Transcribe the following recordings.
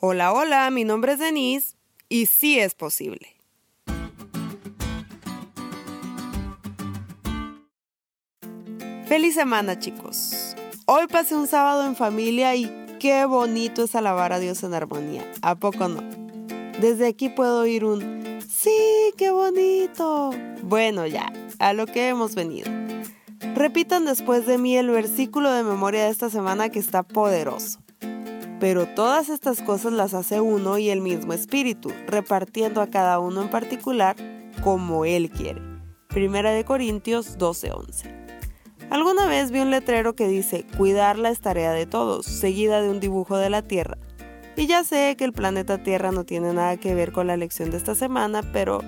Hola, hola, mi nombre es Denise y sí es posible. Feliz semana chicos. Hoy pasé un sábado en familia y qué bonito es alabar a Dios en armonía. ¿A poco no? Desde aquí puedo oír un sí, qué bonito. Bueno, ya, a lo que hemos venido. Repitan después de mí el versículo de memoria de esta semana que está poderoso. Pero todas estas cosas las hace uno y el mismo espíritu, repartiendo a cada uno en particular como él quiere. Primera de Corintios 12:11. Alguna vez vi un letrero que dice, cuidarla es tarea de todos, seguida de un dibujo de la Tierra. Y ya sé que el planeta Tierra no tiene nada que ver con la lección de esta semana, pero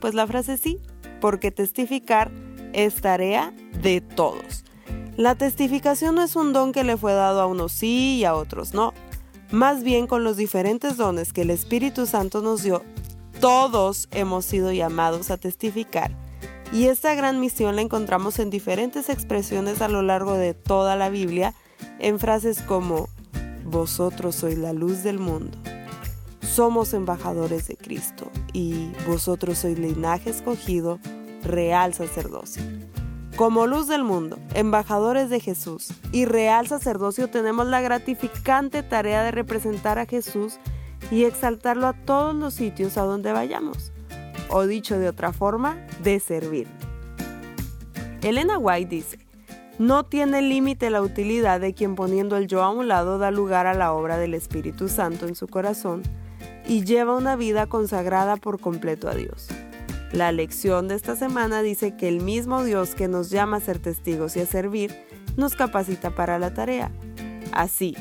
pues la frase sí, porque testificar es tarea de todos. La testificación no es un don que le fue dado a unos sí y a otros no. Más bien con los diferentes dones que el Espíritu Santo nos dio, todos hemos sido llamados a testificar y esta gran misión la encontramos en diferentes expresiones a lo largo de toda la Biblia, en frases como, vosotros sois la luz del mundo, somos embajadores de Cristo y vosotros sois linaje escogido, real sacerdocio. Como luz del mundo, embajadores de Jesús y real sacerdocio tenemos la gratificante tarea de representar a Jesús y exaltarlo a todos los sitios a donde vayamos o dicho de otra forma, de servir. Elena White dice, no tiene límite la utilidad de quien poniendo el yo a un lado da lugar a la obra del Espíritu Santo en su corazón y lleva una vida consagrada por completo a Dios. La lección de esta semana dice que el mismo Dios que nos llama a ser testigos y a servir, nos capacita para la tarea. Así,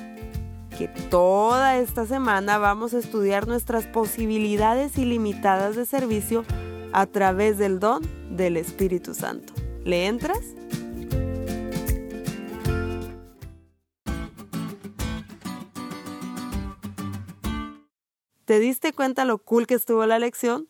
que toda esta semana vamos a estudiar nuestras posibilidades ilimitadas de servicio a través del don del Espíritu Santo. ¿Le entras? ¿Te diste cuenta lo cool que estuvo la lección?